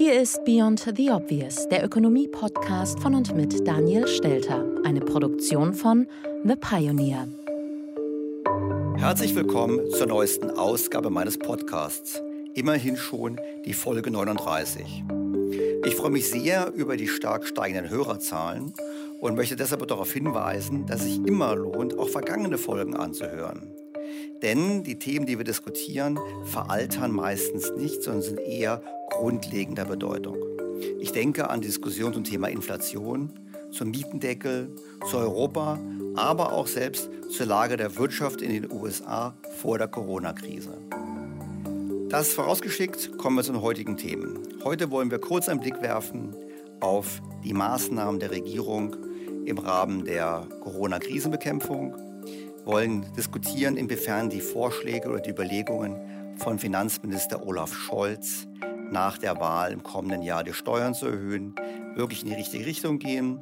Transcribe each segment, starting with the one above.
Hier ist Beyond the Obvious, der Ökonomie-Podcast von und mit Daniel Stelter, eine Produktion von The Pioneer. Herzlich willkommen zur neuesten Ausgabe meines Podcasts. Immerhin schon die Folge 39. Ich freue mich sehr über die stark steigenden Hörerzahlen und möchte deshalb darauf hinweisen, dass es sich immer lohnt, auch vergangene Folgen anzuhören. Denn die Themen, die wir diskutieren, veraltern meistens nicht, sondern sind eher grundlegender Bedeutung. Ich denke an Diskussionen zum Thema Inflation, zum Mietendeckel, zu Europa, aber auch selbst zur Lage der Wirtschaft in den USA vor der Corona-Krise. Das vorausgeschickt kommen wir zu den heutigen Themen. Heute wollen wir kurz einen Blick werfen auf die Maßnahmen der Regierung im Rahmen der Corona-Krisenbekämpfung wollen diskutieren, inwiefern die Vorschläge oder die Überlegungen von Finanzminister Olaf Scholz nach der Wahl im kommenden Jahr die Steuern zu erhöhen, wirklich in die richtige Richtung gehen.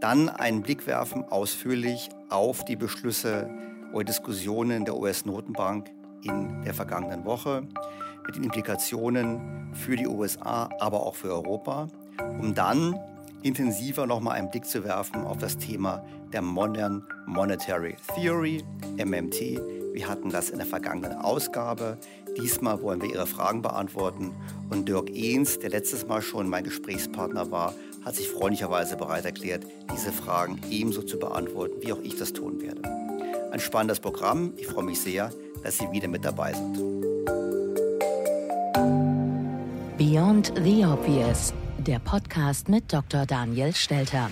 Dann einen Blick werfen ausführlich auf die Beschlüsse oder Diskussionen der US-Notenbank in der vergangenen Woche mit den Implikationen für die USA, aber auch für Europa, um dann intensiver nochmal einen Blick zu werfen auf das Thema der Modern Monetary Theory, MMT. Wir hatten das in der vergangenen Ausgabe. Diesmal wollen wir Ihre Fragen beantworten. Und Dirk Ehns, der letztes Mal schon mein Gesprächspartner war, hat sich freundlicherweise bereit erklärt, diese Fragen ebenso zu beantworten, wie auch ich das tun werde. Ein spannendes Programm. Ich freue mich sehr, dass Sie wieder mit dabei sind. Beyond the Obvious der Podcast mit Dr. Daniel Stelter.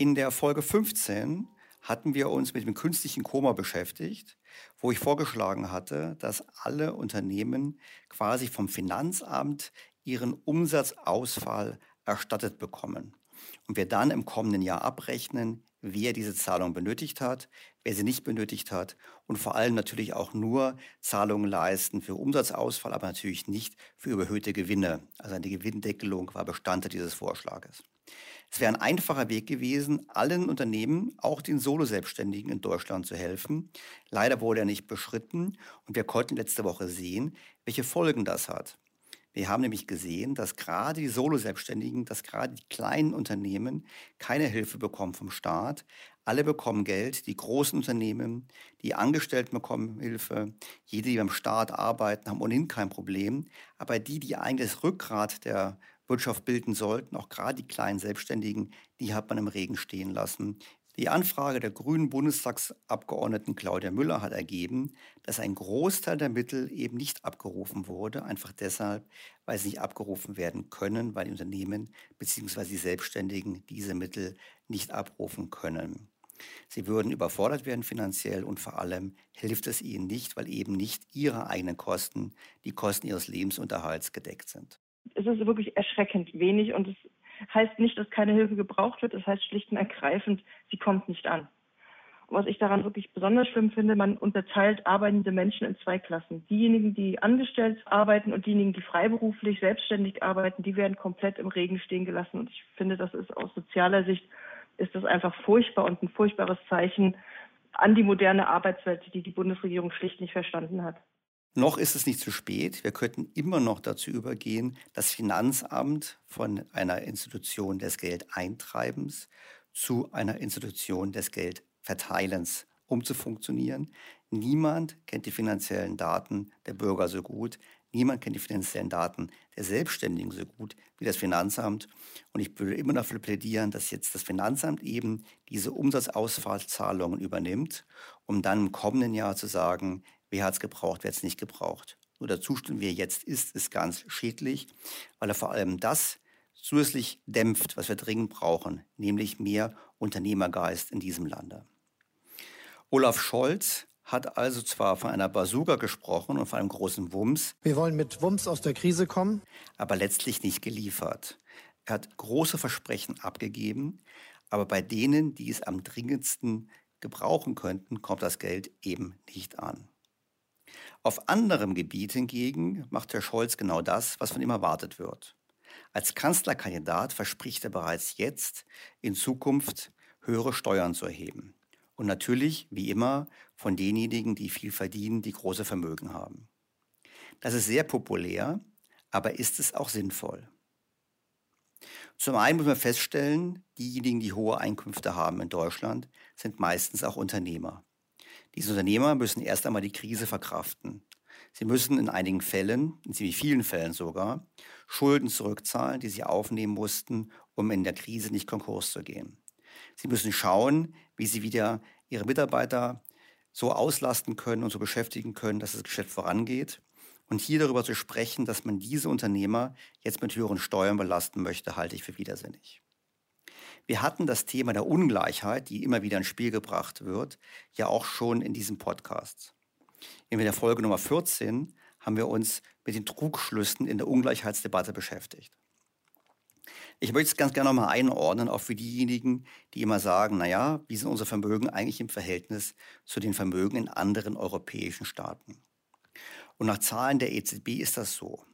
In der Folge 15 hatten wir uns mit dem künstlichen Koma beschäftigt, wo ich vorgeschlagen hatte, dass alle Unternehmen quasi vom Finanzamt ihren Umsatzausfall erstattet bekommen und wir dann im kommenden Jahr abrechnen, wer diese Zahlung benötigt hat, wer sie nicht benötigt hat und vor allem natürlich auch nur Zahlungen leisten für Umsatzausfall, aber natürlich nicht für überhöhte Gewinne. Also eine Gewinndeckelung war Bestandteil dieses Vorschlages. Es wäre ein einfacher Weg gewesen, allen Unternehmen, auch den Solo-Selbstständigen in Deutschland zu helfen. Leider wurde er nicht beschritten und wir konnten letzte Woche sehen, welche Folgen das hat. Wir haben nämlich gesehen, dass gerade die Solo-Selbstständigen, dass gerade die kleinen Unternehmen keine Hilfe bekommen vom Staat. Alle bekommen Geld, die großen Unternehmen, die Angestellten bekommen Hilfe, jede, die beim Staat arbeiten, haben ohnehin kein Problem. Aber die, die eigentlich das Rückgrat der Wirtschaft bilden sollten, auch gerade die kleinen Selbstständigen, die hat man im Regen stehen lassen. Die Anfrage der grünen Bundestagsabgeordneten Claudia Müller hat ergeben, dass ein Großteil der Mittel eben nicht abgerufen wurde, einfach deshalb, weil sie nicht abgerufen werden können, weil die Unternehmen bzw. die Selbstständigen diese Mittel nicht abrufen können. Sie würden überfordert werden finanziell und vor allem hilft es ihnen nicht, weil eben nicht ihre eigenen Kosten, die Kosten ihres Lebensunterhalts gedeckt sind. Es ist wirklich erschreckend wenig und es heißt nicht, dass keine Hilfe gebraucht wird. Es heißt schlicht und ergreifend, sie kommt nicht an. Was ich daran wirklich besonders schlimm finde, man unterteilt arbeitende Menschen in zwei Klassen. Diejenigen, die angestellt arbeiten und diejenigen, die freiberuflich, selbstständig arbeiten, die werden komplett im Regen stehen gelassen. Und ich finde, das ist aus sozialer Sicht, ist das einfach furchtbar und ein furchtbares Zeichen an die moderne Arbeitswelt, die die Bundesregierung schlicht nicht verstanden hat. Noch ist es nicht zu spät. Wir könnten immer noch dazu übergehen, das Finanzamt von einer Institution des Geldeintreibens zu einer Institution des Geldverteilens umzufunktionieren. Niemand kennt die finanziellen Daten der Bürger so gut. Niemand kennt die finanziellen Daten der Selbstständigen so gut wie das Finanzamt. Und ich würde immer dafür plädieren, dass jetzt das Finanzamt eben diese Umsatzausfallzahlungen übernimmt, um dann im kommenden Jahr zu sagen, Wer hat es gebraucht, wer hat es nicht gebraucht? Nur der Zustand, wie er jetzt ist, ist ganz schädlich, weil er vor allem das zusätzlich dämpft, was wir dringend brauchen, nämlich mehr Unternehmergeist in diesem Lande. Olaf Scholz hat also zwar von einer Bazooka gesprochen und von einem großen Wumms. Wir wollen mit Wumms aus der Krise kommen. Aber letztlich nicht geliefert. Er hat große Versprechen abgegeben, aber bei denen, die es am dringendsten gebrauchen könnten, kommt das Geld eben nicht an. Auf anderem Gebiet hingegen macht Herr Scholz genau das, was von ihm erwartet wird. Als Kanzlerkandidat verspricht er bereits jetzt, in Zukunft höhere Steuern zu erheben. Und natürlich, wie immer, von denjenigen, die viel verdienen, die große Vermögen haben. Das ist sehr populär, aber ist es auch sinnvoll? Zum einen muss man feststellen, diejenigen, die hohe Einkünfte haben in Deutschland, sind meistens auch Unternehmer. Diese Unternehmer müssen erst einmal die Krise verkraften. Sie müssen in einigen Fällen, in ziemlich vielen Fällen sogar, Schulden zurückzahlen, die sie aufnehmen mussten, um in der Krise nicht Konkurs zu gehen. Sie müssen schauen, wie sie wieder ihre Mitarbeiter so auslasten können und so beschäftigen können, dass das Geschäft vorangeht. Und hier darüber zu sprechen, dass man diese Unternehmer jetzt mit höheren Steuern belasten möchte, halte ich für widersinnig. Wir hatten das Thema der Ungleichheit, die immer wieder ins Spiel gebracht wird, ja auch schon in diesem Podcast. In der Folge Nummer 14 haben wir uns mit den Trugschlüssen in der Ungleichheitsdebatte beschäftigt. Ich möchte es ganz gerne nochmal einordnen, auch für diejenigen, die immer sagen, naja, wie sind unsere Vermögen eigentlich im Verhältnis zu den Vermögen in anderen europäischen Staaten? Und nach Zahlen der EZB ist das so.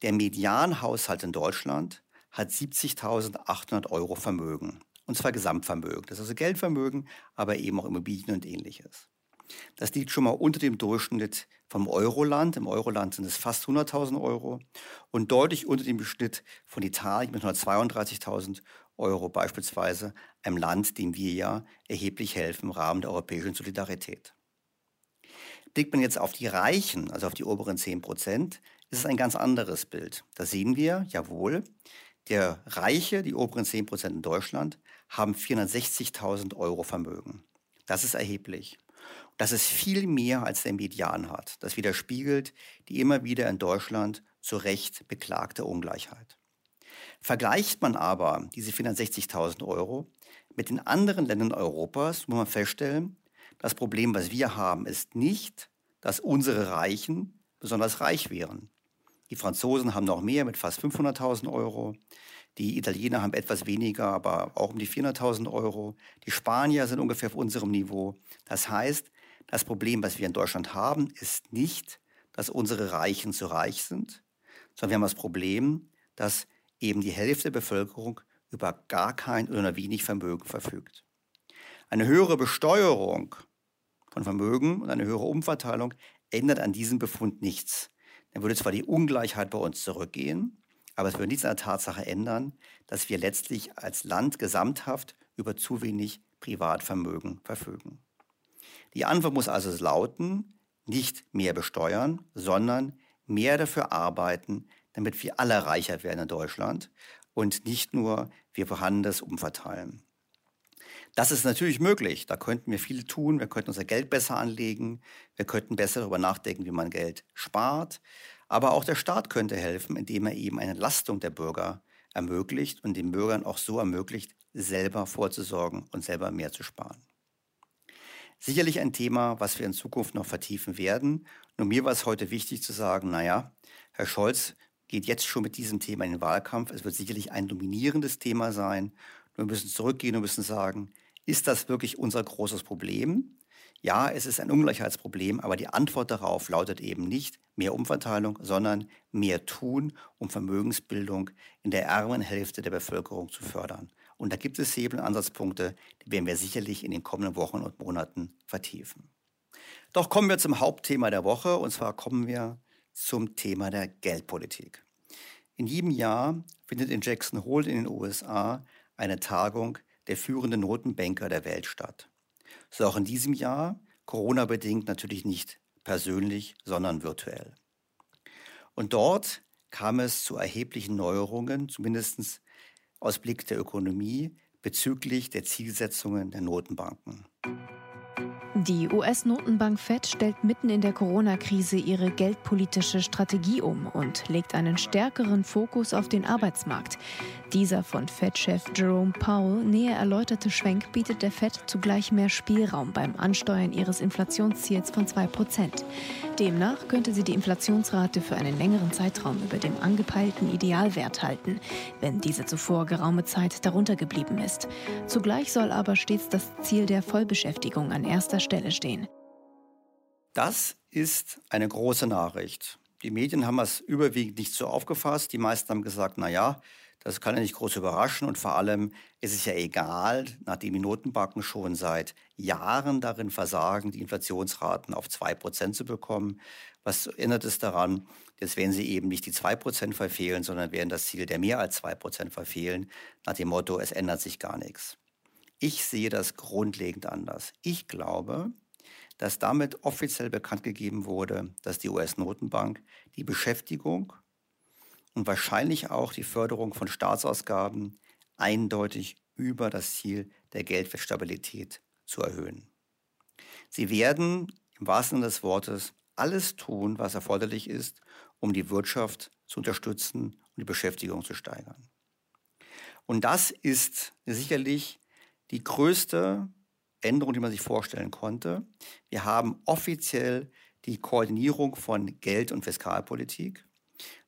Der Medianhaushalt in Deutschland hat 70.800 Euro Vermögen. Und zwar Gesamtvermögen. Das ist also Geldvermögen, aber eben auch Immobilien und ähnliches. Das liegt schon mal unter dem Durchschnitt vom Euroland. Im Euroland sind es fast 100.000 Euro und deutlich unter dem Schnitt von Italien mit 132.000 Euro beispielsweise, einem Land, dem wir ja erheblich helfen im Rahmen der europäischen Solidarität. Blickt man jetzt auf die Reichen, also auf die oberen 10 Prozent, ist es ein ganz anderes Bild. Da sehen wir, jawohl, der Reiche, die oberen 10 Prozent in Deutschland, haben 460.000 Euro Vermögen. Das ist erheblich. Das ist viel mehr, als der Median hat. Das widerspiegelt die immer wieder in Deutschland zu Recht beklagte Ungleichheit. Vergleicht man aber diese 460.000 Euro mit den anderen Ländern Europas, muss man feststellen, das Problem, was wir haben, ist nicht, dass unsere Reichen besonders reich wären. Die Franzosen haben noch mehr mit fast 500.000 Euro. Die Italiener haben etwas weniger, aber auch um die 400.000 Euro. Die Spanier sind ungefähr auf unserem Niveau. Das heißt, das Problem, was wir in Deutschland haben, ist nicht, dass unsere Reichen zu reich sind, sondern wir haben das Problem, dass eben die Hälfte der Bevölkerung über gar kein oder wenig Vermögen verfügt. Eine höhere Besteuerung von Vermögen und eine höhere Umverteilung ändert an diesem Befund nichts. Dann würde zwar die Ungleichheit bei uns zurückgehen, aber es würde nichts an der Tatsache ändern, dass wir letztlich als Land gesamthaft über zu wenig Privatvermögen verfügen. Die Antwort muss also lauten, nicht mehr besteuern, sondern mehr dafür arbeiten, damit wir alle reicher werden in Deutschland und nicht nur wir Vorhandenes umverteilen. Das ist natürlich möglich. Da könnten wir viel tun. Wir könnten unser Geld besser anlegen. Wir könnten besser darüber nachdenken, wie man Geld spart. Aber auch der Staat könnte helfen, indem er eben eine Entlastung der Bürger ermöglicht und den Bürgern auch so ermöglicht, selber vorzusorgen und selber mehr zu sparen. Sicherlich ein Thema, was wir in Zukunft noch vertiefen werden. Nur mir war es heute wichtig zu sagen, naja, Herr Scholz geht jetzt schon mit diesem Thema in den Wahlkampf. Es wird sicherlich ein dominierendes Thema sein. Wir müssen zurückgehen und müssen sagen, ist das wirklich unser großes Problem? Ja, es ist ein Ungleichheitsproblem, aber die Antwort darauf lautet eben nicht mehr Umverteilung, sondern mehr tun, um Vermögensbildung in der ärmeren Hälfte der Bevölkerung zu fördern. Und da gibt es Hebel und Ansatzpunkte, die werden wir sicherlich in den kommenden Wochen und Monaten vertiefen. Doch kommen wir zum Hauptthema der Woche, und zwar kommen wir zum Thema der Geldpolitik. In jedem Jahr findet in Jackson Hole in den USA eine Tagung der führenden Notenbanker der Welt statt. So auch in diesem Jahr, Corona-bedingt natürlich nicht persönlich, sondern virtuell. Und dort kam es zu erheblichen Neuerungen, zumindest aus Blick der Ökonomie, bezüglich der Zielsetzungen der Notenbanken. Die US-Notenbank Fed stellt mitten in der Corona-Krise ihre geldpolitische Strategie um und legt einen stärkeren Fokus auf den Arbeitsmarkt. Dieser von Fed-Chef Jerome Powell näher erläuterte Schwenk bietet der Fed zugleich mehr Spielraum beim Ansteuern ihres Inflationsziels von 2%. Demnach könnte sie die Inflationsrate für einen längeren Zeitraum über dem angepeilten Idealwert halten, wenn diese zuvor geraume Zeit darunter geblieben ist. Zugleich soll aber stets das Ziel der Vollbeschäftigung an erster Stelle stehen. Das ist eine große Nachricht. Die Medien haben es überwiegend nicht so aufgefasst. Die meisten haben gesagt, na ja, das kann ja nicht groß überraschen und vor allem ist es ja egal, nachdem die Notenbanken schon seit Jahren darin versagen, die Inflationsraten auf 2% zu bekommen. Was ändert es daran? Jetzt werden sie eben nicht die 2% verfehlen, sondern werden das Ziel der mehr als 2% verfehlen, nach dem Motto, es ändert sich gar nichts. Ich sehe das grundlegend anders. Ich glaube, dass damit offiziell bekannt gegeben wurde, dass die US-Notenbank die Beschäftigung und wahrscheinlich auch die Förderung von Staatsausgaben eindeutig über das Ziel der Geldwertstabilität zu erhöhen. Sie werden im wahrsten Sinne des Wortes alles tun, was erforderlich ist, um die Wirtschaft zu unterstützen und die Beschäftigung zu steigern. Und das ist sicherlich die größte Änderung, die man sich vorstellen konnte. Wir haben offiziell die Koordinierung von Geld- und Fiskalpolitik.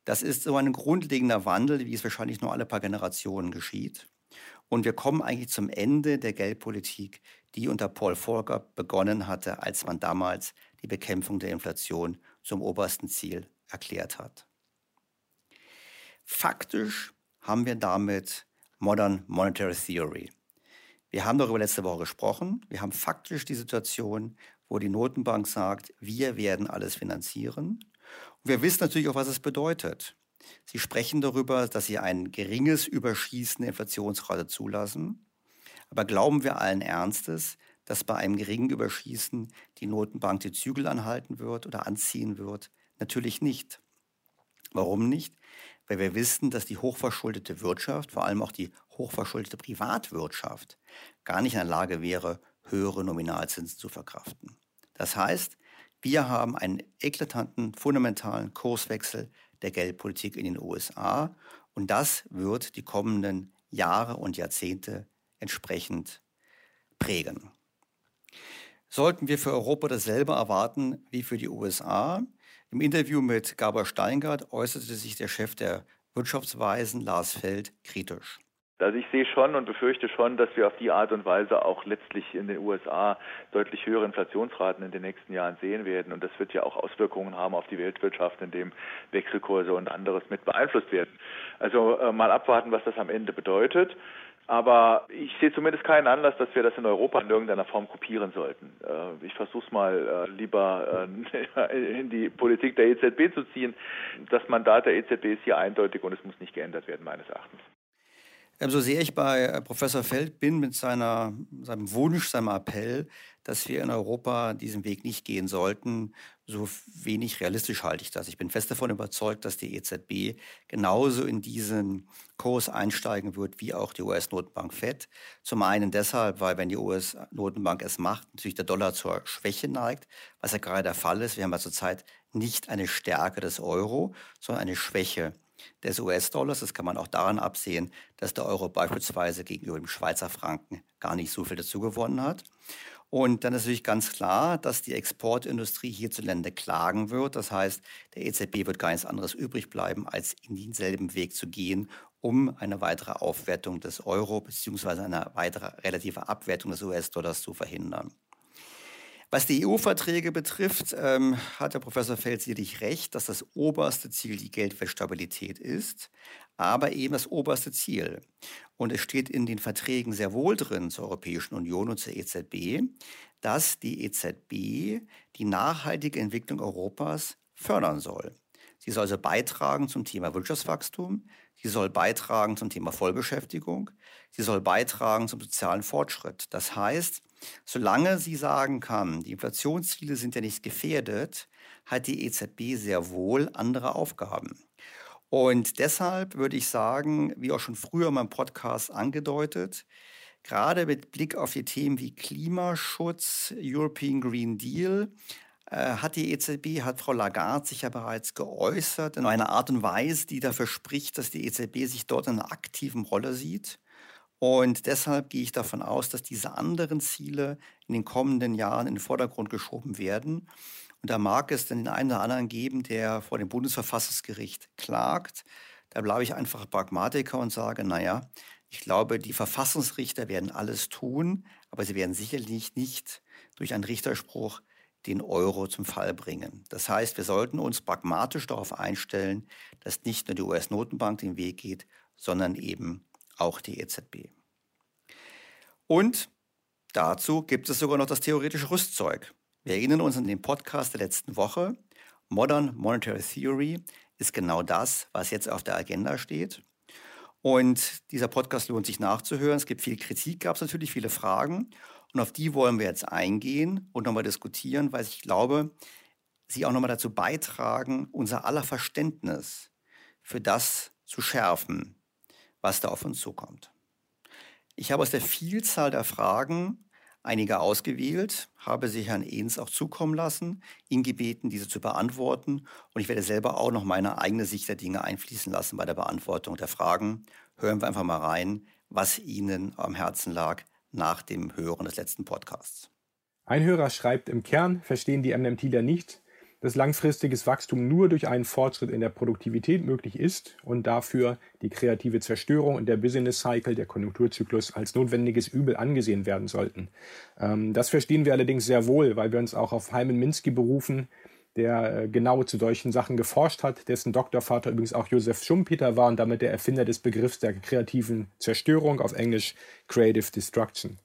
Das ist so ein grundlegender Wandel, wie es wahrscheinlich nur alle paar Generationen geschieht. Und wir kommen eigentlich zum Ende der Geldpolitik, die unter Paul Volcker begonnen hatte, als man damals die Bekämpfung der Inflation zum obersten Ziel erklärt hat. Faktisch haben wir damit Modern Monetary Theory. Wir haben darüber letzte Woche gesprochen. Wir haben faktisch die Situation, wo die Notenbank sagt, wir werden alles finanzieren. Wir wissen natürlich auch, was es bedeutet. Sie sprechen darüber, dass Sie ein geringes Überschießen der Inflationsrate zulassen. Aber glauben wir allen Ernstes, dass bei einem geringen Überschießen die Notenbank die Zügel anhalten wird oder anziehen wird? Natürlich nicht. Warum nicht? Weil wir wissen, dass die hochverschuldete Wirtschaft, vor allem auch die hochverschuldete Privatwirtschaft, gar nicht in der Lage wäre, höhere Nominalzinsen zu verkraften. Das heißt, wir haben einen eklatanten, fundamentalen Kurswechsel der Geldpolitik in den USA und das wird die kommenden Jahre und Jahrzehnte entsprechend prägen. Sollten wir für Europa dasselbe erwarten wie für die USA? Im Interview mit Gabor Steingart äußerte sich der Chef der Wirtschaftsweisen Lars Feld kritisch. Also ich sehe schon und befürchte schon, dass wir auf die Art und Weise auch letztlich in den USA deutlich höhere Inflationsraten in den nächsten Jahren sehen werden. Und das wird ja auch Auswirkungen haben auf die Weltwirtschaft, indem Wechselkurse und anderes mit beeinflusst werden. Also äh, mal abwarten, was das am Ende bedeutet. Aber ich sehe zumindest keinen Anlass, dass wir das in Europa in irgendeiner Form kopieren sollten. Äh, ich versuche es mal äh, lieber äh, in die Politik der EZB zu ziehen. Das Mandat der EZB ist hier eindeutig und es muss nicht geändert werden, meines Erachtens. So sehr ich bei Professor Feld bin mit seiner, seinem Wunsch, seinem Appell, dass wir in Europa diesen Weg nicht gehen sollten, so wenig realistisch halte ich das. Ich bin fest davon überzeugt, dass die EZB genauso in diesen Kurs einsteigen wird wie auch die US-Notenbank Fed. Zum einen deshalb, weil wenn die US-Notenbank es macht, natürlich der Dollar zur Schwäche neigt, was ja gerade der Fall ist. Wir haben ja zurzeit nicht eine Stärke des Euro, sondern eine Schwäche des US-Dollars. Das kann man auch daran absehen, dass der Euro beispielsweise gegenüber dem Schweizer Franken gar nicht so viel dazu gewonnen hat. Und dann ist natürlich ganz klar, dass die Exportindustrie hierzulande klagen wird. Das heißt, der EZB wird gar nichts anderes übrig bleiben, als in denselben Weg zu gehen, um eine weitere Aufwertung des Euro bzw. eine weitere relative Abwertung des US-Dollars zu verhindern. Was die EU-Verträge betrifft, ähm, hat der Professor Feld sicherlich recht, dass das oberste Ziel die Geldwertstabilität ist, aber eben das oberste Ziel. Und es steht in den Verträgen sehr wohl drin zur Europäischen Union und zur EZB, dass die EZB die nachhaltige Entwicklung Europas fördern soll. Sie soll also beitragen zum Thema Wirtschaftswachstum, sie soll beitragen zum Thema Vollbeschäftigung, sie soll beitragen zum sozialen Fortschritt. Das heißt, Solange sie sagen kann, die Inflationsziele sind ja nicht gefährdet, hat die EZB sehr wohl andere Aufgaben. Und deshalb würde ich sagen, wie auch schon früher in meinem Podcast angedeutet, gerade mit Blick auf die Themen wie Klimaschutz, European Green Deal, hat die EZB, hat Frau Lagarde sich ja bereits geäußert, in einer Art und Weise, die dafür spricht, dass die EZB sich dort in einer aktiven Rolle sieht. Und deshalb gehe ich davon aus, dass diese anderen Ziele in den kommenden Jahren in den Vordergrund geschoben werden. Und da mag es dann den einen oder anderen geben, der vor dem Bundesverfassungsgericht klagt. Da bleibe ich einfach Pragmatiker und sage, naja, ich glaube, die Verfassungsrichter werden alles tun, aber sie werden sicherlich nicht durch einen Richterspruch den Euro zum Fall bringen. Das heißt, wir sollten uns pragmatisch darauf einstellen, dass nicht nur die US-Notenbank den Weg geht, sondern eben auch die EZB. Und dazu gibt es sogar noch das theoretische Rüstzeug. Wir erinnern uns an den Podcast der letzten Woche. Modern Monetary Theory ist genau das, was jetzt auf der Agenda steht. Und dieser Podcast lohnt sich nachzuhören. Es gibt viel Kritik, gab es natürlich viele Fragen. Und auf die wollen wir jetzt eingehen und nochmal diskutieren, weil ich glaube, sie auch nochmal dazu beitragen, unser aller Verständnis für das zu schärfen, was da auf uns zukommt. Ich habe aus der Vielzahl der Fragen einige ausgewählt, habe sie Herrn Ehns auch zukommen lassen, ihn gebeten, diese zu beantworten. Und ich werde selber auch noch meine eigene Sicht der Dinge einfließen lassen bei der Beantwortung der Fragen. Hören wir einfach mal rein, was Ihnen am Herzen lag nach dem Hören des letzten Podcasts. Ein Hörer schreibt, im Kern verstehen die MMTler nicht, dass langfristiges Wachstum nur durch einen Fortschritt in der Produktivität möglich ist und dafür die kreative Zerstörung und der Business Cycle, der Konjunkturzyklus, als notwendiges Übel angesehen werden sollten. Ähm, das verstehen wir allerdings sehr wohl, weil wir uns auch auf Hyman Minsky berufen, der äh, genau zu solchen Sachen geforscht hat, dessen Doktorvater übrigens auch Josef Schumpeter war und damit der Erfinder des Begriffs der kreativen Zerstörung, auf Englisch Creative Destruction.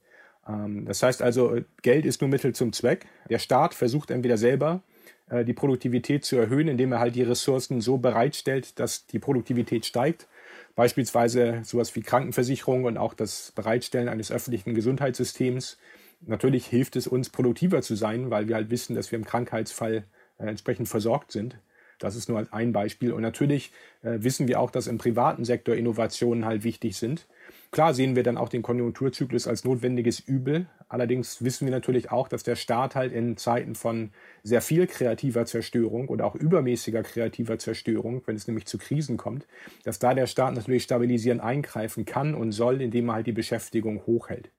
Ähm, das heißt also, Geld ist nur Mittel zum Zweck. Der Staat versucht entweder selber äh, die Produktivität zu erhöhen, indem er halt die Ressourcen so bereitstellt, dass die Produktivität steigt. Beispielsweise sowas wie Krankenversicherung und auch das Bereitstellen eines öffentlichen Gesundheitssystems. Natürlich hilft es uns, produktiver zu sein, weil wir halt wissen, dass wir im Krankheitsfall äh, entsprechend versorgt sind. Das ist nur ein Beispiel. Und natürlich äh, wissen wir auch, dass im privaten Sektor Innovationen halt wichtig sind. Klar sehen wir dann auch den Konjunkturzyklus als notwendiges Übel. Allerdings wissen wir natürlich auch, dass der Staat halt in Zeiten von sehr viel kreativer Zerstörung oder auch übermäßiger kreativer Zerstörung, wenn es nämlich zu Krisen kommt, dass da der Staat natürlich stabilisierend eingreifen kann und soll, indem er halt die Beschäftigung hochhält.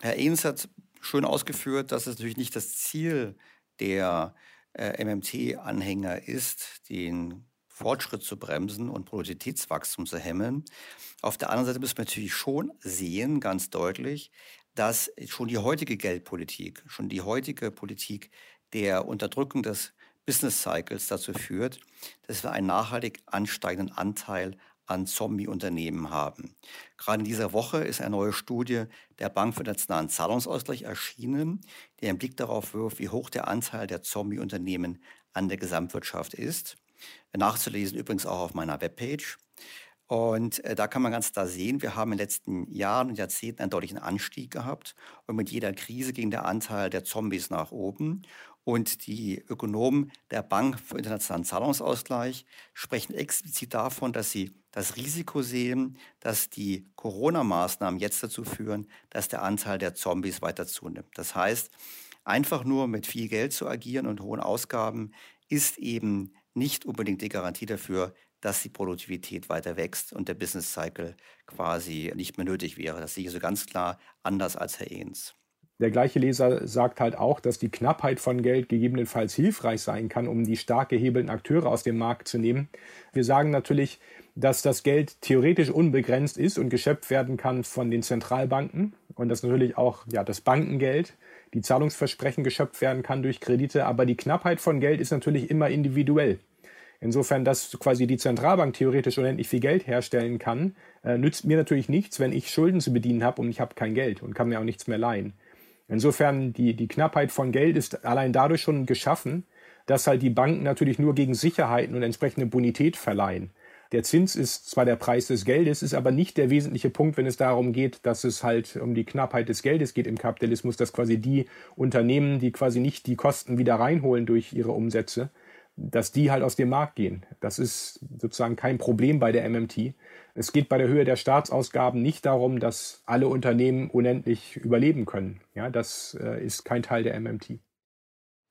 Herr Ehns hat schön ausgeführt, dass es natürlich nicht das Ziel der äh, MMT-Anhänger ist, den Fortschritt zu bremsen und Produktivitätswachstum zu hemmen. Auf der anderen Seite müssen wir natürlich schon sehen, ganz deutlich, dass schon die heutige Geldpolitik, schon die heutige Politik der Unterdrückung des Business Cycles dazu führt, dass wir einen nachhaltig ansteigenden Anteil an Zombie-Unternehmen haben. Gerade in dieser Woche ist eine neue Studie der Bank für Nationalen Zahlungsausgleich erschienen, die einen Blick darauf wirft, wie hoch der Anteil der Zombie-Unternehmen an der Gesamtwirtschaft ist. Nachzulesen übrigens auch auf meiner Webpage. Und äh, da kann man ganz klar sehen, wir haben in den letzten Jahren und Jahrzehnten einen deutlichen Anstieg gehabt. Und mit jeder Krise ging der Anteil der Zombies nach oben. Und die Ökonomen der Bank für internationalen Zahlungsausgleich sprechen explizit davon, dass sie das Risiko sehen, dass die Corona-Maßnahmen jetzt dazu führen, dass der Anteil der Zombies weiter zunimmt. Das heißt, einfach nur mit viel Geld zu agieren und hohen Ausgaben ist eben nicht unbedingt die Garantie dafür, dass die Produktivität weiter wächst und der Business Cycle quasi nicht mehr nötig wäre. Das sehe ich so ganz klar anders als Herr Ehns. Der gleiche Leser sagt halt auch, dass die Knappheit von Geld gegebenenfalls hilfreich sein kann, um die stark gehebelten Akteure aus dem Markt zu nehmen. Wir sagen natürlich, dass das Geld theoretisch unbegrenzt ist und geschöpft werden kann von den Zentralbanken und dass natürlich auch ja, das Bankengeld, die Zahlungsversprechen geschöpft werden kann durch Kredite. Aber die Knappheit von Geld ist natürlich immer individuell. Insofern, dass quasi die Zentralbank theoretisch unendlich viel Geld herstellen kann, äh, nützt mir natürlich nichts, wenn ich Schulden zu bedienen habe und ich habe kein Geld und kann mir auch nichts mehr leihen. Insofern, die, die Knappheit von Geld ist allein dadurch schon geschaffen, dass halt die Banken natürlich nur gegen Sicherheiten und entsprechende Bonität verleihen. Der Zins ist zwar der Preis des Geldes, ist aber nicht der wesentliche Punkt, wenn es darum geht, dass es halt um die Knappheit des Geldes geht im Kapitalismus, dass quasi die Unternehmen, die quasi nicht die Kosten wieder reinholen durch ihre Umsätze, dass die halt aus dem Markt gehen. Das ist sozusagen kein Problem bei der MMT. Es geht bei der Höhe der Staatsausgaben nicht darum, dass alle Unternehmen unendlich überleben können. Ja, das äh, ist kein Teil der MMT.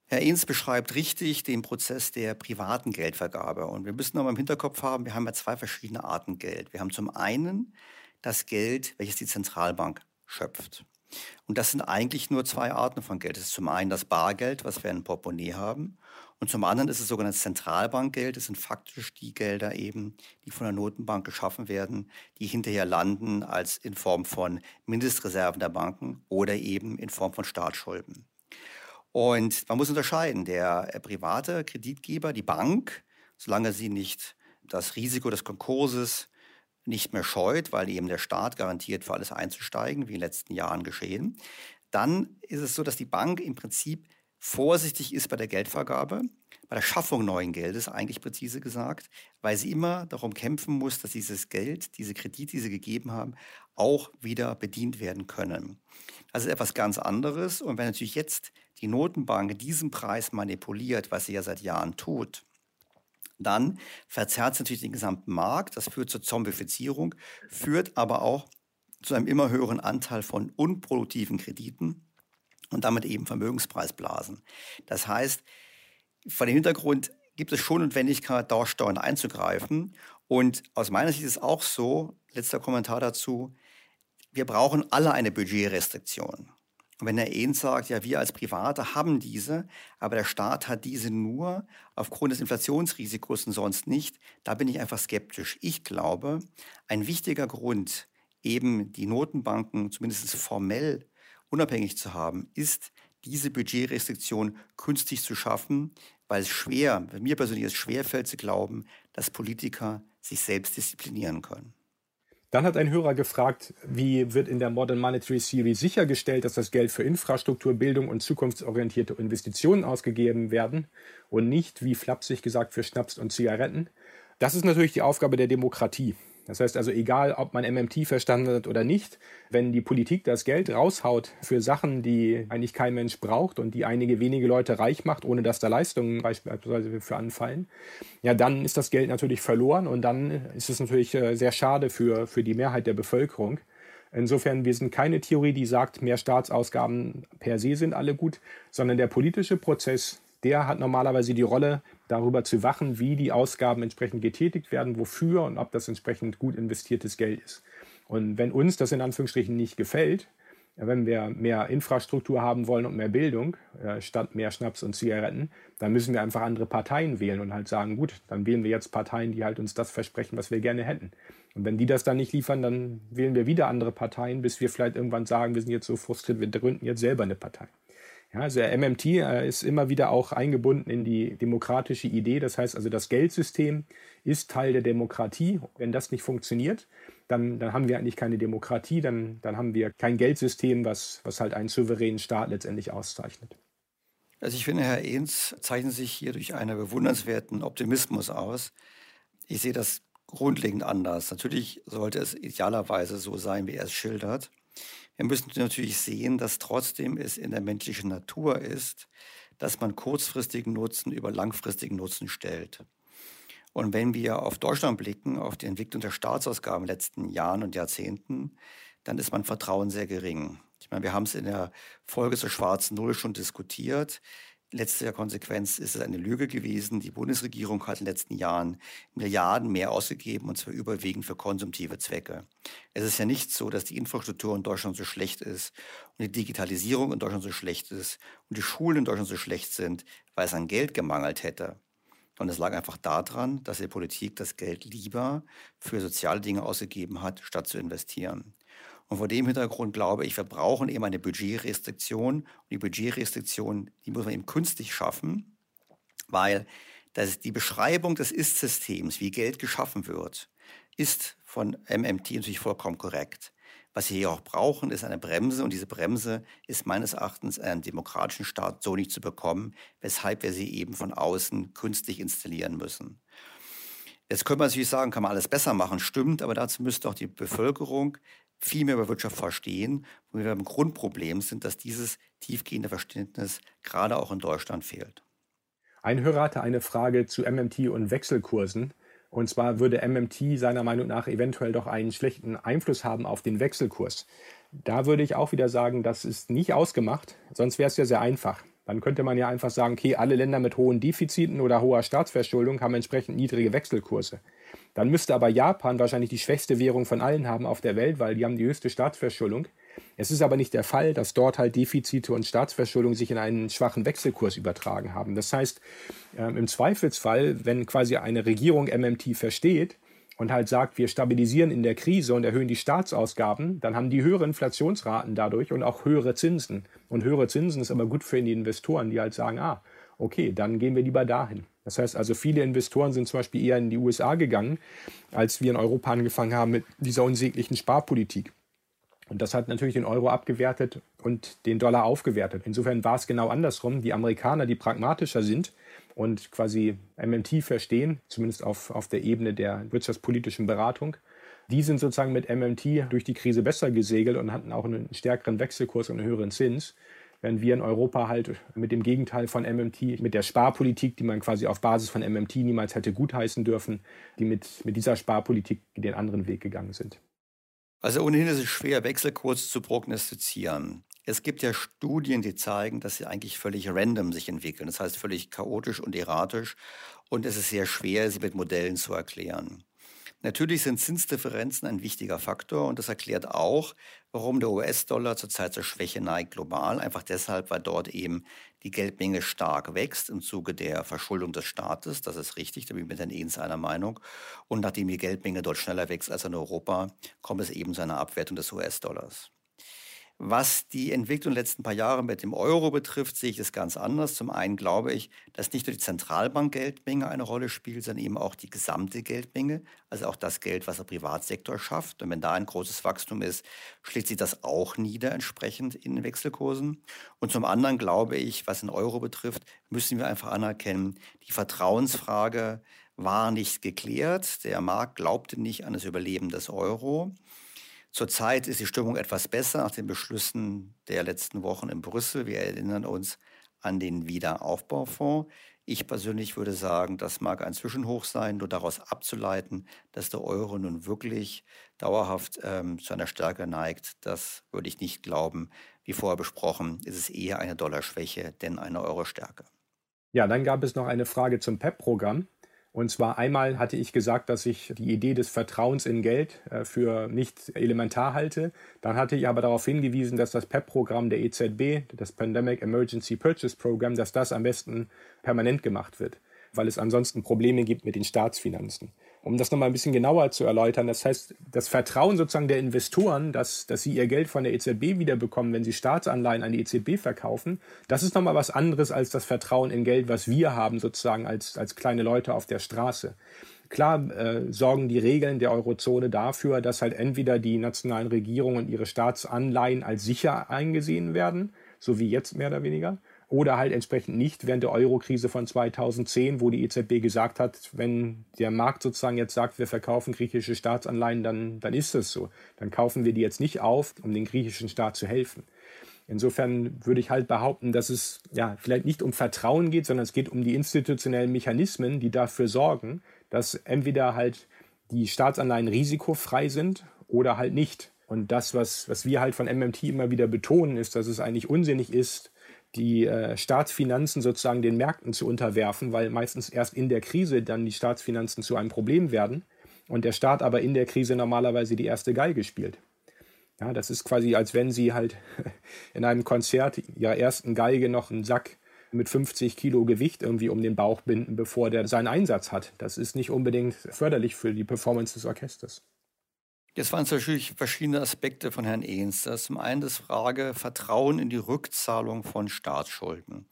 Herr Ehns beschreibt richtig den Prozess der privaten Geldvergabe. Und wir müssen aber im Hinterkopf haben, wir haben ja zwei verschiedene Arten Geld. Wir haben zum einen das Geld, welches die Zentralbank schöpft. Und das sind eigentlich nur zwei Arten von Geld. Das ist zum einen das Bargeld, was wir in Portemonnaie haben. Und zum anderen ist es sogenanntes Zentralbankgeld. Das sind faktisch die Gelder eben, die von der Notenbank geschaffen werden, die hinterher landen als in Form von Mindestreserven der Banken oder eben in Form von Staatsschulden. Und man muss unterscheiden, der äh, private Kreditgeber, die Bank, solange sie nicht das Risiko des Konkurses nicht mehr scheut, weil eben der Staat garantiert für alles einzusteigen, wie in den letzten Jahren geschehen, dann ist es so, dass die Bank im Prinzip vorsichtig ist bei der Geldvergabe, bei der Schaffung neuen Geldes eigentlich präzise gesagt, weil sie immer darum kämpfen muss, dass dieses Geld, diese Kredite, die sie gegeben haben, auch wieder bedient werden können. Das ist etwas ganz anderes. Und wenn natürlich jetzt die Notenbank diesen Preis manipuliert, was sie ja seit Jahren tut, dann verzerrt es natürlich den gesamten Markt. Das führt zur Zombifizierung, führt aber auch zu einem immer höheren Anteil von unproduktiven Krediten und damit eben Vermögenspreisblasen. Das heißt, vor dem Hintergrund gibt es schon Notwendigkeit, da steuernd einzugreifen. Und aus meiner Sicht ist es auch so, letzter Kommentar dazu, wir brauchen alle eine Budgetrestriktion. Und wenn Herr Ehn sagt, ja, wir als Private haben diese, aber der Staat hat diese nur aufgrund des Inflationsrisikos und sonst nicht, da bin ich einfach skeptisch. Ich glaube, ein wichtiger Grund, eben die Notenbanken zumindest formell unabhängig zu haben, ist, diese Budgetrestriktion künstlich zu schaffen, weil es schwer, mir persönlich es schwerfällt zu glauben, dass Politiker sich selbst disziplinieren können. Dann hat ein Hörer gefragt, wie wird in der Modern Monetary Theory sichergestellt, dass das Geld für Infrastruktur, Bildung und zukunftsorientierte Investitionen ausgegeben werden und nicht, wie flapsig gesagt, für Schnaps und Zigaretten. Das ist natürlich die Aufgabe der Demokratie. Das heißt also, egal ob man MMT verstanden hat oder nicht, wenn die Politik das Geld raushaut für Sachen, die eigentlich kein Mensch braucht und die einige wenige Leute reich macht, ohne dass da Leistungen beispielsweise für anfallen, ja, dann ist das Geld natürlich verloren und dann ist es natürlich äh, sehr schade für, für die Mehrheit der Bevölkerung. Insofern, wir sind keine Theorie, die sagt, mehr Staatsausgaben per se sind alle gut, sondern der politische Prozess, der hat normalerweise die Rolle, darüber zu wachen, wie die Ausgaben entsprechend getätigt werden, wofür und ob das entsprechend gut investiertes Geld ist. Und wenn uns das in Anführungsstrichen nicht gefällt, wenn wir mehr Infrastruktur haben wollen und mehr Bildung äh, statt mehr Schnaps und Zigaretten, dann müssen wir einfach andere Parteien wählen und halt sagen, gut, dann wählen wir jetzt Parteien, die halt uns das versprechen, was wir gerne hätten. Und wenn die das dann nicht liefern, dann wählen wir wieder andere Parteien, bis wir vielleicht irgendwann sagen, wir sind jetzt so frustriert, wir gründen jetzt selber eine Partei. Ja, also der MMT äh, ist immer wieder auch eingebunden in die demokratische Idee. Das heißt also, das Geldsystem ist Teil der Demokratie. Wenn das nicht funktioniert, dann, dann haben wir eigentlich keine Demokratie, dann, dann haben wir kein Geldsystem, was, was halt einen souveränen Staat letztendlich auszeichnet. Also ich finde, Herr Ehns zeichnet sich hier durch einen bewundernswerten Optimismus aus. Ich sehe das grundlegend anders. Natürlich sollte es idealerweise so sein, wie er es schildert. Wir müssen natürlich sehen, dass trotzdem es in der menschlichen Natur ist, dass man kurzfristigen Nutzen über langfristigen Nutzen stellt. Und wenn wir auf Deutschland blicken, auf die Entwicklung der Staatsausgaben in den letzten Jahren und Jahrzehnten, dann ist mein Vertrauen sehr gering. Ich meine, wir haben es in der Folge zur schwarzen Null schon diskutiert. Letzte Konsequenz ist es eine Lüge gewesen. Die Bundesregierung hat in den letzten Jahren Milliarden mehr ausgegeben und zwar überwiegend für konsumtive Zwecke. Es ist ja nicht so, dass die Infrastruktur in Deutschland so schlecht ist und die Digitalisierung in Deutschland so schlecht ist und die Schulen in Deutschland so schlecht sind, weil es an Geld gemangelt hätte. Und es lag einfach daran, dass die Politik das Geld lieber für soziale Dinge ausgegeben hat, statt zu investieren. Und vor dem Hintergrund glaube ich, wir brauchen eben eine Budgetrestriktion. Und die Budgetrestriktion, die muss man eben künstlich schaffen, weil das die Beschreibung des Ist-Systems, wie Geld geschaffen wird, ist von MMT natürlich vollkommen korrekt. Was wir hier auch brauchen, ist eine Bremse und diese Bremse ist meines Erachtens in einem demokratischen Staat so nicht zu bekommen, weshalb wir sie eben von außen künstlich installieren müssen. Jetzt könnte man natürlich sagen, kann man alles besser machen, stimmt, aber dazu müsste auch die Bevölkerung viel mehr über Wirtschaft verstehen, wo wir beim Grundproblem sind, dass dieses tiefgehende Verständnis gerade auch in Deutschland fehlt. Ein Hörer hatte eine Frage zu MMT und Wechselkursen. Und zwar würde MMT seiner Meinung nach eventuell doch einen schlechten Einfluss haben auf den Wechselkurs. Da würde ich auch wieder sagen, das ist nicht ausgemacht, sonst wäre es ja sehr einfach. Dann könnte man ja einfach sagen, okay, alle Länder mit hohen Defiziten oder hoher Staatsverschuldung haben entsprechend niedrige Wechselkurse. Dann müsste aber Japan wahrscheinlich die schwächste Währung von allen haben auf der Welt, weil die haben die höchste Staatsverschuldung. Es ist aber nicht der Fall, dass dort halt Defizite und Staatsverschuldung sich in einen schwachen Wechselkurs übertragen haben. Das heißt, ähm, im Zweifelsfall, wenn quasi eine Regierung MMT versteht, und halt sagt, wir stabilisieren in der Krise und erhöhen die Staatsausgaben, dann haben die höhere Inflationsraten dadurch und auch höhere Zinsen. Und höhere Zinsen ist aber gut für die Investoren, die halt sagen, ah, okay, dann gehen wir lieber dahin. Das heißt also, viele Investoren sind zum Beispiel eher in die USA gegangen, als wir in Europa angefangen haben mit dieser unsäglichen Sparpolitik. Und das hat natürlich den Euro abgewertet und den Dollar aufgewertet. Insofern war es genau andersrum. Die Amerikaner, die pragmatischer sind und quasi MMT verstehen, zumindest auf, auf der Ebene der wirtschaftspolitischen Beratung, die sind sozusagen mit MMT durch die Krise besser gesegelt und hatten auch einen stärkeren Wechselkurs und einen höheren Zins wenn wir in Europa halt mit dem Gegenteil von MMT, mit der Sparpolitik, die man quasi auf Basis von MMT niemals hätte gutheißen dürfen, die mit, mit dieser Sparpolitik den anderen Weg gegangen sind. Also ohnehin ist es schwer, Wechselkurs zu prognostizieren. Es gibt ja Studien, die zeigen, dass sie eigentlich völlig random sich entwickeln. Das heißt völlig chaotisch und erratisch. Und es ist sehr schwer, sie mit Modellen zu erklären. Natürlich sind Zinsdifferenzen ein wichtiger Faktor und das erklärt auch, warum der US-Dollar zurzeit zur Schwäche neigt global. Einfach deshalb, weil dort eben die Geldmenge stark wächst im Zuge der Verschuldung des Staates. Das ist richtig, da bin ich mit Herrn Ehns einer Meinung. Und nachdem die Geldmenge dort schneller wächst als in Europa, kommt es eben zu einer Abwertung des US-Dollars. Was die Entwicklung der letzten paar Jahre mit dem Euro betrifft, sehe ich es ganz anders. Zum einen glaube ich, dass nicht nur die Zentralbankgeldmenge eine Rolle spielt, sondern eben auch die gesamte Geldmenge, also auch das Geld, was der Privatsektor schafft. Und wenn da ein großes Wachstum ist, schlägt sich das auch nieder entsprechend in den Wechselkursen. Und zum anderen glaube ich, was den Euro betrifft, müssen wir einfach anerkennen, die Vertrauensfrage war nicht geklärt. Der Markt glaubte nicht an das Überleben des Euro. Zurzeit ist die Stimmung etwas besser nach den Beschlüssen der letzten Wochen in Brüssel. Wir erinnern uns an den Wiederaufbaufonds. Ich persönlich würde sagen, das mag ein Zwischenhoch sein, nur daraus abzuleiten, dass der Euro nun wirklich dauerhaft ähm, zu einer Stärke neigt, das würde ich nicht glauben. Wie vorher besprochen, ist es eher eine Dollarschwäche, denn eine Euro-Stärke. Ja, dann gab es noch eine Frage zum PEP-Programm. Und zwar einmal hatte ich gesagt, dass ich die Idee des Vertrauens in Geld äh, für nicht elementar halte. Dann hatte ich aber darauf hingewiesen, dass das PEP-Programm der EZB, das Pandemic Emergency Purchase Program, dass das am besten permanent gemacht wird, weil es ansonsten Probleme gibt mit den Staatsfinanzen. Um das nochmal ein bisschen genauer zu erläutern, das heißt, das Vertrauen sozusagen der Investoren, dass, dass sie ihr Geld von der EZB wiederbekommen, wenn sie Staatsanleihen an die EZB verkaufen, das ist nochmal was anderes als das Vertrauen in Geld, was wir haben sozusagen als, als kleine Leute auf der Straße. Klar äh, sorgen die Regeln der Eurozone dafür, dass halt entweder die nationalen Regierungen ihre Staatsanleihen als sicher eingesehen werden, so wie jetzt mehr oder weniger, oder halt entsprechend nicht während der Euro-Krise von 2010, wo die EZB gesagt hat, wenn der Markt sozusagen jetzt sagt, wir verkaufen griechische Staatsanleihen, dann, dann ist das so. Dann kaufen wir die jetzt nicht auf, um den griechischen Staat zu helfen. Insofern würde ich halt behaupten, dass es ja vielleicht nicht um Vertrauen geht, sondern es geht um die institutionellen Mechanismen, die dafür sorgen, dass entweder halt die Staatsanleihen risikofrei sind oder halt nicht. Und das, was, was wir halt von MMT immer wieder betonen, ist, dass es eigentlich unsinnig ist, die äh, Staatsfinanzen sozusagen den Märkten zu unterwerfen, weil meistens erst in der Krise dann die Staatsfinanzen zu einem Problem werden und der Staat aber in der Krise normalerweise die erste Geige spielt. Ja, das ist quasi, als wenn Sie halt in einem Konzert Ihrer ersten Geige noch einen Sack mit 50 Kilo Gewicht irgendwie um den Bauch binden, bevor der seinen Einsatz hat. Das ist nicht unbedingt förderlich für die Performance des Orchesters. Jetzt waren es natürlich verschiedene Aspekte von Herrn Ehns. Das ist zum einen das Frage Vertrauen in die Rückzahlung von Staatsschulden.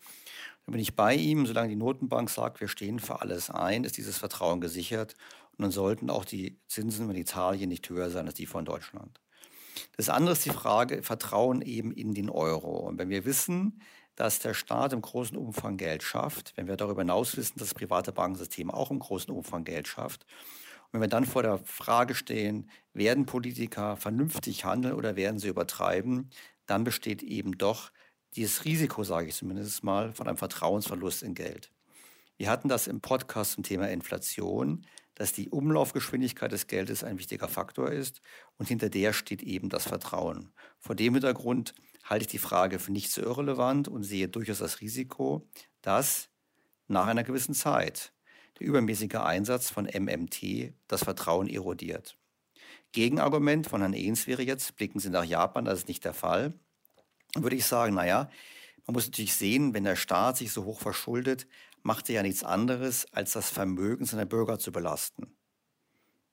Da bin ich bei ihm, solange die Notenbank sagt, wir stehen für alles ein, ist dieses Vertrauen gesichert. Und dann sollten auch die Zinsen in Italien nicht höher sein als die von Deutschland. Das andere ist die Frage Vertrauen eben in den Euro. Und wenn wir wissen, dass der Staat im großen Umfang Geld schafft, wenn wir darüber hinaus wissen, dass das private Bankensystem auch im großen Umfang Geld schafft, wenn wir dann vor der Frage stehen, werden Politiker vernünftig handeln oder werden sie übertreiben, dann besteht eben doch dieses Risiko, sage ich zumindest mal, von einem Vertrauensverlust in Geld. Wir hatten das im Podcast zum Thema Inflation, dass die Umlaufgeschwindigkeit des Geldes ein wichtiger Faktor ist und hinter der steht eben das Vertrauen. Vor dem Hintergrund halte ich die Frage für nicht so irrelevant und sehe durchaus das Risiko, dass nach einer gewissen Zeit der übermäßige Einsatz von MMT das Vertrauen erodiert. Gegenargument von Herrn Ehns wäre jetzt, blicken Sie nach Japan, das ist nicht der Fall. Dann würde ich sagen, naja, man muss natürlich sehen, wenn der Staat sich so hoch verschuldet, macht er ja nichts anderes, als das Vermögen seiner Bürger zu belasten.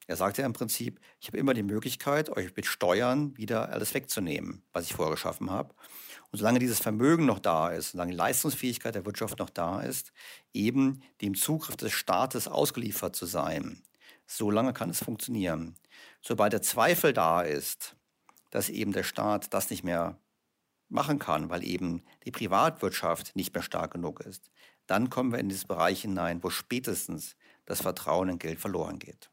Er sagt ja im Prinzip, ich habe immer die Möglichkeit, euch mit Steuern wieder alles wegzunehmen, was ich vorgeschaffen habe. Und solange dieses Vermögen noch da ist, solange die Leistungsfähigkeit der Wirtschaft noch da ist, eben dem Zugriff des Staates ausgeliefert zu sein, solange kann es funktionieren. Sobald der Zweifel da ist, dass eben der Staat das nicht mehr machen kann, weil eben die Privatwirtschaft nicht mehr stark genug ist, dann kommen wir in dieses Bereich hinein, wo spätestens das Vertrauen in Geld verloren geht.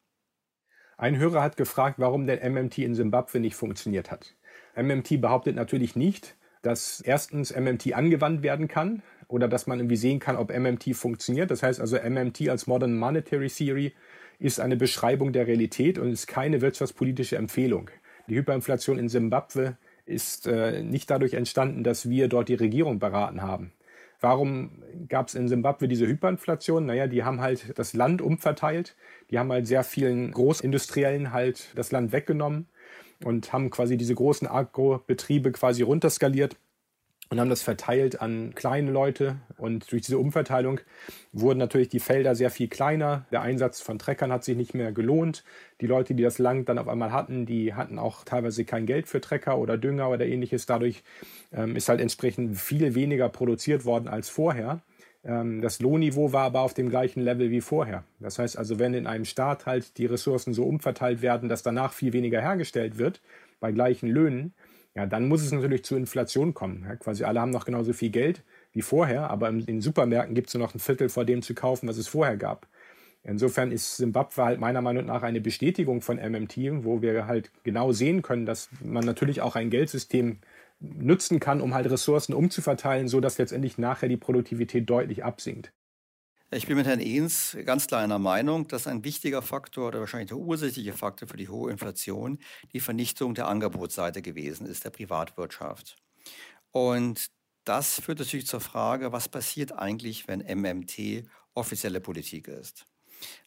Ein Hörer hat gefragt, warum der MMT in Simbabwe nicht funktioniert hat. MMT behauptet natürlich nicht, dass erstens MMT angewandt werden kann oder dass man irgendwie sehen kann, ob MMT funktioniert. Das heißt also, MMT als Modern Monetary Theory ist eine Beschreibung der Realität und ist keine wirtschaftspolitische Empfehlung. Die Hyperinflation in Simbabwe ist äh, nicht dadurch entstanden, dass wir dort die Regierung beraten haben. Warum gab es in Simbabwe diese Hyperinflation? Naja, die haben halt das Land umverteilt. Die haben halt sehr vielen Großindustriellen halt das Land weggenommen und haben quasi diese großen Agrobetriebe quasi runterskaliert und haben das verteilt an kleine Leute. Und durch diese Umverteilung wurden natürlich die Felder sehr viel kleiner. Der Einsatz von Treckern hat sich nicht mehr gelohnt. Die Leute, die das Land dann auf einmal hatten, die hatten auch teilweise kein Geld für Trecker oder Dünger oder ähnliches. Dadurch ähm, ist halt entsprechend viel weniger produziert worden als vorher. Ähm, das Lohnniveau war aber auf dem gleichen Level wie vorher. Das heißt also, wenn in einem Staat halt die Ressourcen so umverteilt werden, dass danach viel weniger hergestellt wird, bei gleichen Löhnen, ja, dann muss es natürlich zu Inflation kommen. Ja, quasi alle haben noch genauso viel Geld wie vorher, aber in den Supermärkten gibt es nur noch ein Viertel vor dem zu kaufen, was es vorher gab. Insofern ist Simbabwe halt meiner Meinung nach eine Bestätigung von MMT, wo wir halt genau sehen können, dass man natürlich auch ein Geldsystem nutzen kann, um halt Ressourcen umzuverteilen, sodass letztendlich nachher die Produktivität deutlich absinkt. Ich bin mit Herrn Ehns ganz klar einer Meinung, dass ein wichtiger Faktor oder wahrscheinlich der ursächliche Faktor für die hohe Inflation die Vernichtung der Angebotsseite gewesen ist, der Privatwirtschaft. Und das führt natürlich zur Frage, was passiert eigentlich, wenn MMT offizielle Politik ist?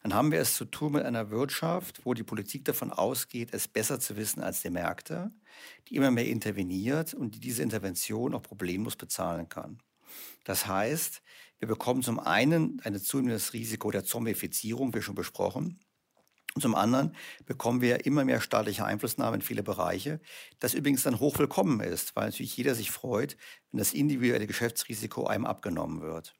Dann haben wir es zu tun mit einer Wirtschaft, wo die Politik davon ausgeht, es besser zu wissen als die Märkte, die immer mehr interveniert und die diese Intervention auch problemlos bezahlen kann. Das heißt, wir bekommen zum einen ein zunehmendes Risiko der Zombifizierung, wie schon besprochen. Und zum anderen bekommen wir immer mehr staatliche Einflussnahme in viele Bereiche, das übrigens dann hoch willkommen ist, weil natürlich jeder sich freut, wenn das individuelle Geschäftsrisiko einem abgenommen wird.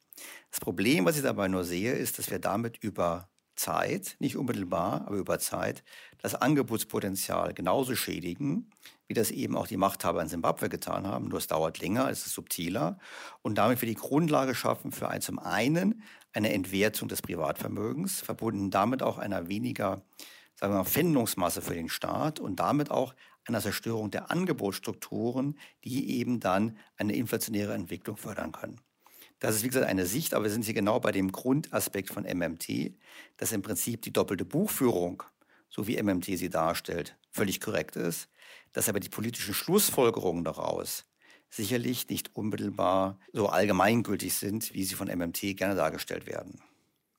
Das Problem, was ich dabei nur sehe, ist, dass wir damit über Zeit, nicht unmittelbar, aber über Zeit, das Angebotspotenzial genauso schädigen, wie das eben auch die Machthaber in Simbabwe getan haben. Nur es dauert länger, es ist subtiler. Und damit wir die Grundlage schaffen für ein, zum einen eine Entwertung des Privatvermögens, verbunden damit auch einer weniger, sagen wir mal, Pfändungsmasse für den Staat und damit auch einer Zerstörung der Angebotsstrukturen, die eben dann eine inflationäre Entwicklung fördern können. Das ist, wie gesagt, eine Sicht, aber wir sind hier genau bei dem Grundaspekt von MMT, dass im Prinzip die doppelte Buchführung, so wie MMT sie darstellt, völlig korrekt ist, dass aber die politischen Schlussfolgerungen daraus sicherlich nicht unmittelbar so allgemeingültig sind, wie sie von MMT gerne dargestellt werden.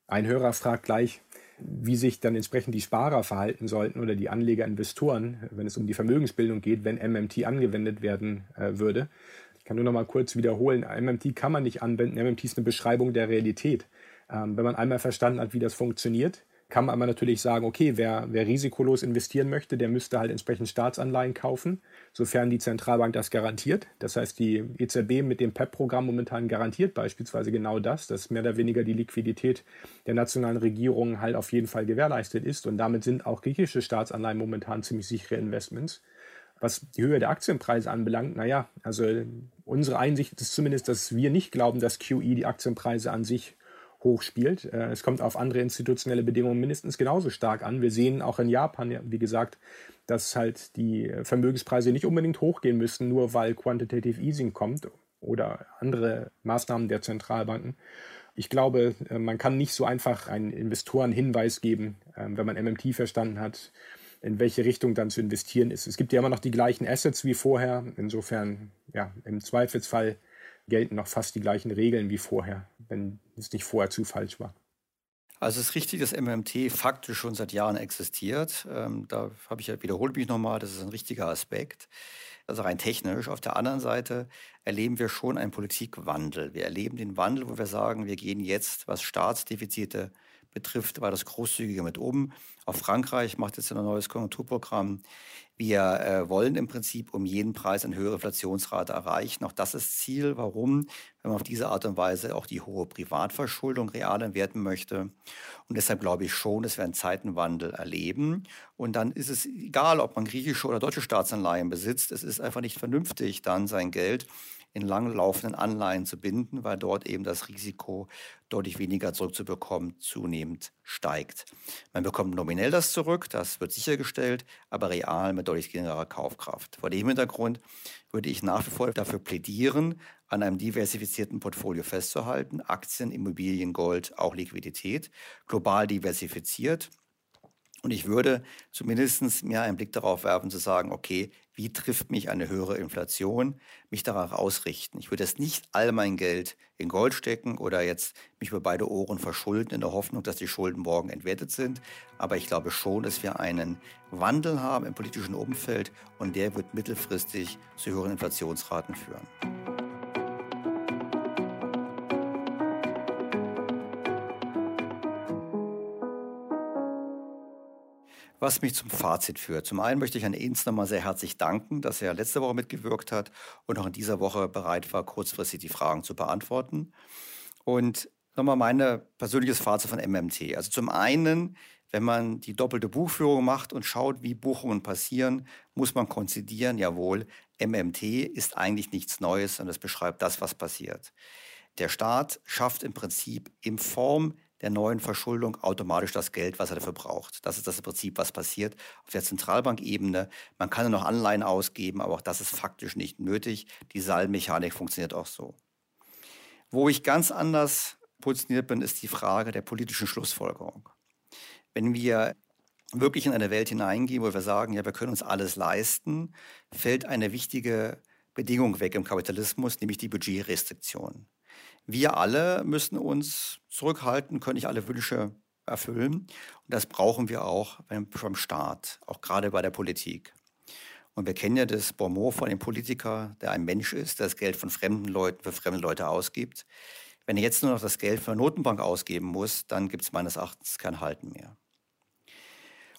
Ein Hörer fragt gleich, wie sich dann entsprechend die Sparer verhalten sollten oder die Anleger, Investoren, wenn es um die Vermögensbildung geht, wenn MMT angewendet werden äh, würde. Ich kann nur noch mal kurz wiederholen, MMT kann man nicht anwenden. MMT ist eine Beschreibung der Realität. Ähm, wenn man einmal verstanden hat, wie das funktioniert, kann man aber natürlich sagen, okay, wer, wer risikolos investieren möchte, der müsste halt entsprechend Staatsanleihen kaufen, sofern die Zentralbank das garantiert. Das heißt, die EZB mit dem PEP-Programm momentan garantiert beispielsweise genau das, dass mehr oder weniger die Liquidität der nationalen Regierungen halt auf jeden Fall gewährleistet ist. Und damit sind auch griechische Staatsanleihen momentan ziemlich sichere Investments. Was die Höhe der Aktienpreise anbelangt, naja, also unsere Einsicht ist zumindest, dass wir nicht glauben, dass QE die Aktienpreise an sich hochspielt. Äh, es kommt auf andere institutionelle Bedingungen mindestens genauso stark an. Wir sehen auch in Japan, wie gesagt, dass halt die Vermögenspreise nicht unbedingt hochgehen müssen, nur weil Quantitative Easing kommt oder andere Maßnahmen der Zentralbanken. Ich glaube, äh, man kann nicht so einfach einen Investoren Hinweis geben, ähm, wenn man MMT verstanden hat, in welche Richtung dann zu investieren ist. Es gibt ja immer noch die gleichen Assets wie vorher. Insofern, ja, im Zweifelsfall gelten noch fast die gleichen Regeln wie vorher, wenn es nicht vorher zu falsch war. Also es ist richtig, dass MMT faktisch schon seit Jahren existiert. Ähm, da habe ich ja wiederholt mich nochmal, das ist ein richtiger Aspekt. Also rein technisch. Auf der anderen Seite erleben wir schon einen Politikwandel. Wir erleben den Wandel, wo wir sagen, wir gehen jetzt, was Staatsdefizite betrifft, war das großzügiger mit um. Auch Frankreich macht jetzt ein neues Konjunkturprogramm. Wir äh, wollen im Prinzip um jeden Preis eine höhere Inflationsrate erreichen. Auch das ist Ziel. Warum? Wenn man auf diese Art und Weise auch die hohe Privatverschuldung real entwerten möchte. Und deshalb glaube ich schon, dass wir einen Zeitenwandel erleben. Und dann ist es egal, ob man griechische oder deutsche Staatsanleihen besitzt. Es ist einfach nicht vernünftig, dann sein Geld in langlaufenden Anleihen zu binden, weil dort eben das Risiko, deutlich weniger zurückzubekommen, zunehmend steigt. Man bekommt nominell das zurück, das wird sichergestellt, aber real mit deutlich geringerer Kaufkraft. Vor dem Hintergrund würde ich nach wie vor dafür plädieren, an einem diversifizierten Portfolio festzuhalten. Aktien, Immobilien, Gold, auch Liquidität, global diversifiziert und ich würde zumindest mir einen Blick darauf werfen, zu sagen, okay, wie trifft mich eine höhere Inflation, mich darauf ausrichten. Ich würde jetzt nicht all mein Geld in Gold stecken oder jetzt mich über beide Ohren verschulden in der Hoffnung, dass die Schulden morgen entwertet sind. Aber ich glaube schon, dass wir einen Wandel haben im politischen Umfeld und der wird mittelfristig zu höheren Inflationsraten führen. Was mich zum Fazit führt. Zum einen möchte ich Herrn Ehns nochmal sehr herzlich danken, dass er letzte Woche mitgewirkt hat und auch in dieser Woche bereit war, kurzfristig die Fragen zu beantworten. Und nochmal mein persönliches Fazit von MMT. Also zum einen, wenn man die doppelte Buchführung macht und schaut, wie Buchungen passieren, muss man konzidieren, jawohl, MMT ist eigentlich nichts Neues und es beschreibt das, was passiert. Der Staat schafft im Prinzip in Form der neuen Verschuldung automatisch das Geld, was er dafür braucht. Das ist das Prinzip, was passiert auf der Zentralbankebene. Man kann ja noch Anleihen ausgeben, aber auch das ist faktisch nicht nötig. Die Salmechanik funktioniert auch so. Wo ich ganz anders positioniert bin, ist die Frage der politischen Schlussfolgerung. Wenn wir wirklich in eine Welt hineingehen, wo wir sagen, ja, wir können uns alles leisten, fällt eine wichtige Bedingung weg im Kapitalismus, nämlich die Budgetrestriktion. Wir alle müssen uns zurückhalten, können nicht alle Wünsche erfüllen. Und das brauchen wir auch beim Staat, auch gerade bei der Politik. Und wir kennen ja das Bonmot von dem Politiker, der ein Mensch ist, der das Geld von fremden Leuten für fremde Leute ausgibt. Wenn er jetzt nur noch das Geld für eine Notenbank ausgeben muss, dann gibt es meines Erachtens kein Halten mehr.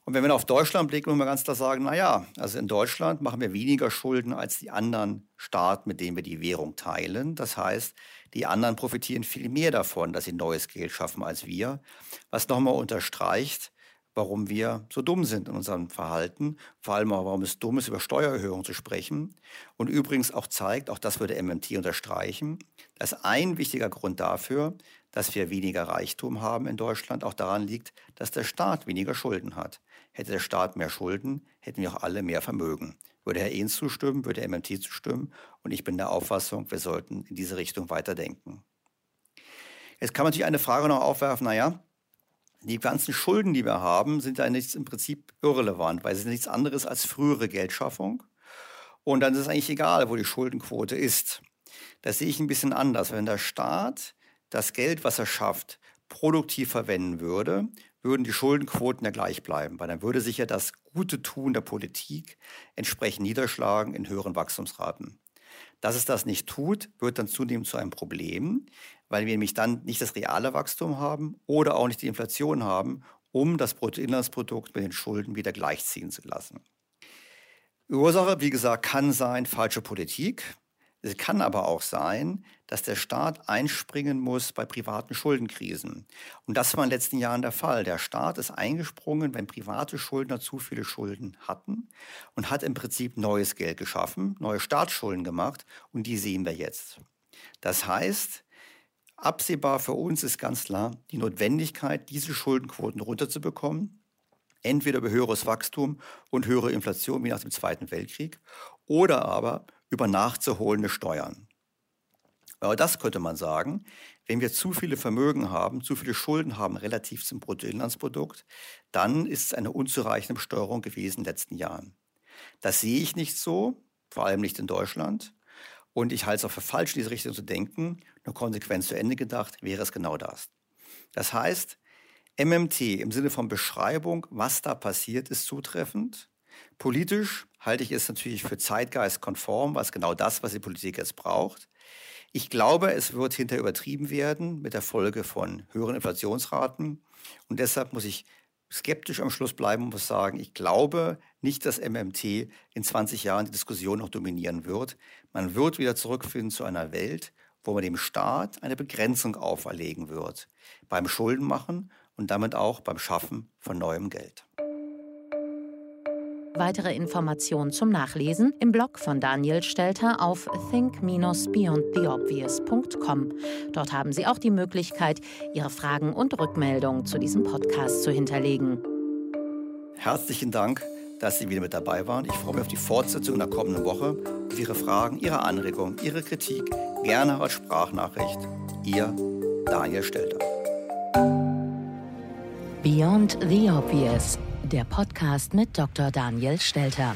Und wenn wir auf Deutschland blicken, muss man ganz klar sagen, naja, also in Deutschland machen wir weniger Schulden als die anderen Staaten, mit denen wir die Währung teilen. Das heißt, die anderen profitieren viel mehr davon, dass sie neues Geld schaffen als wir, was nochmal unterstreicht, warum wir so dumm sind in unserem Verhalten, vor allem auch, warum es dumm ist, über Steuererhöhungen zu sprechen. Und übrigens auch zeigt, auch das würde MMT unterstreichen, dass ein wichtiger Grund dafür, dass wir weniger Reichtum haben in Deutschland, auch daran liegt, dass der Staat weniger Schulden hat. Hätte der Staat mehr Schulden, hätten wir auch alle mehr Vermögen. Würde Herr Ehns zustimmen, würde Herr MMT zustimmen. Und ich bin der Auffassung, wir sollten in diese Richtung weiterdenken. Jetzt kann man natürlich eine Frage noch aufwerfen, naja, die ganzen Schulden, die wir haben, sind ja nichts im Prinzip irrelevant, weil sie sind nichts anderes als frühere Geldschaffung. Und dann ist es eigentlich egal, wo die Schuldenquote ist. Das sehe ich ein bisschen anders. Wenn der Staat das Geld, was er schafft, produktiv verwenden würde, würden die Schuldenquoten ja gleich bleiben, weil dann würde sich ja das gute Tun der Politik entsprechend niederschlagen in höheren Wachstumsraten. Dass es das nicht tut, wird dann zunehmend zu einem Problem, weil wir nämlich dann nicht das reale Wachstum haben oder auch nicht die Inflation haben, um das Bruttoinlandsprodukt mit den Schulden wieder gleichziehen zu lassen. Ursache, wie gesagt, kann sein falsche Politik. Es kann aber auch sein, dass der Staat einspringen muss bei privaten Schuldenkrisen. Und das war in den letzten Jahren der Fall. Der Staat ist eingesprungen, wenn private Schuldner zu viele Schulden hatten und hat im Prinzip neues Geld geschaffen, neue Staatsschulden gemacht und die sehen wir jetzt. Das heißt, absehbar für uns ist ganz klar die Notwendigkeit, diese Schuldenquoten runterzubekommen entweder über höheres Wachstum und höhere Inflation wie nach dem Zweiten Weltkrieg oder aber über nachzuholende Steuern. Aber das könnte man sagen, wenn wir zu viele Vermögen haben, zu viele Schulden haben relativ zum Bruttoinlandsprodukt, dann ist es eine unzureichende Besteuerung gewesen in den letzten Jahren. Das sehe ich nicht so, vor allem nicht in Deutschland. Und ich halte es auch für falsch, in diese Richtung zu denken. Nur konsequent zu Ende gedacht wäre es genau das. Das heißt, MMT im Sinne von Beschreibung, was da passiert, ist zutreffend. Politisch halte ich es natürlich für zeitgeistkonform, was genau das, was die Politik jetzt braucht. Ich glaube, es wird hinterher übertrieben werden mit der Folge von höheren Inflationsraten. Und deshalb muss ich skeptisch am Schluss bleiben und muss sagen, ich glaube nicht, dass MMT in 20 Jahren die Diskussion noch dominieren wird. Man wird wieder zurückfinden zu einer Welt, wo man dem Staat eine Begrenzung auferlegen wird beim Schuldenmachen und damit auch beim Schaffen von neuem Geld. Weitere Informationen zum Nachlesen im Blog von Daniel Stelter auf think-beyondtheobvious.com. Dort haben Sie auch die Möglichkeit, Ihre Fragen und Rückmeldungen zu diesem Podcast zu hinterlegen. Herzlichen Dank, dass Sie wieder mit dabei waren. Ich freue mich auf die Fortsetzung in der kommenden Woche. Auf Ihre Fragen, Ihre Anregungen, Ihre Kritik gerne als Sprachnachricht. Ihr Daniel Stelter. Beyond the Obvious der Podcast mit Dr. Daniel Stelter.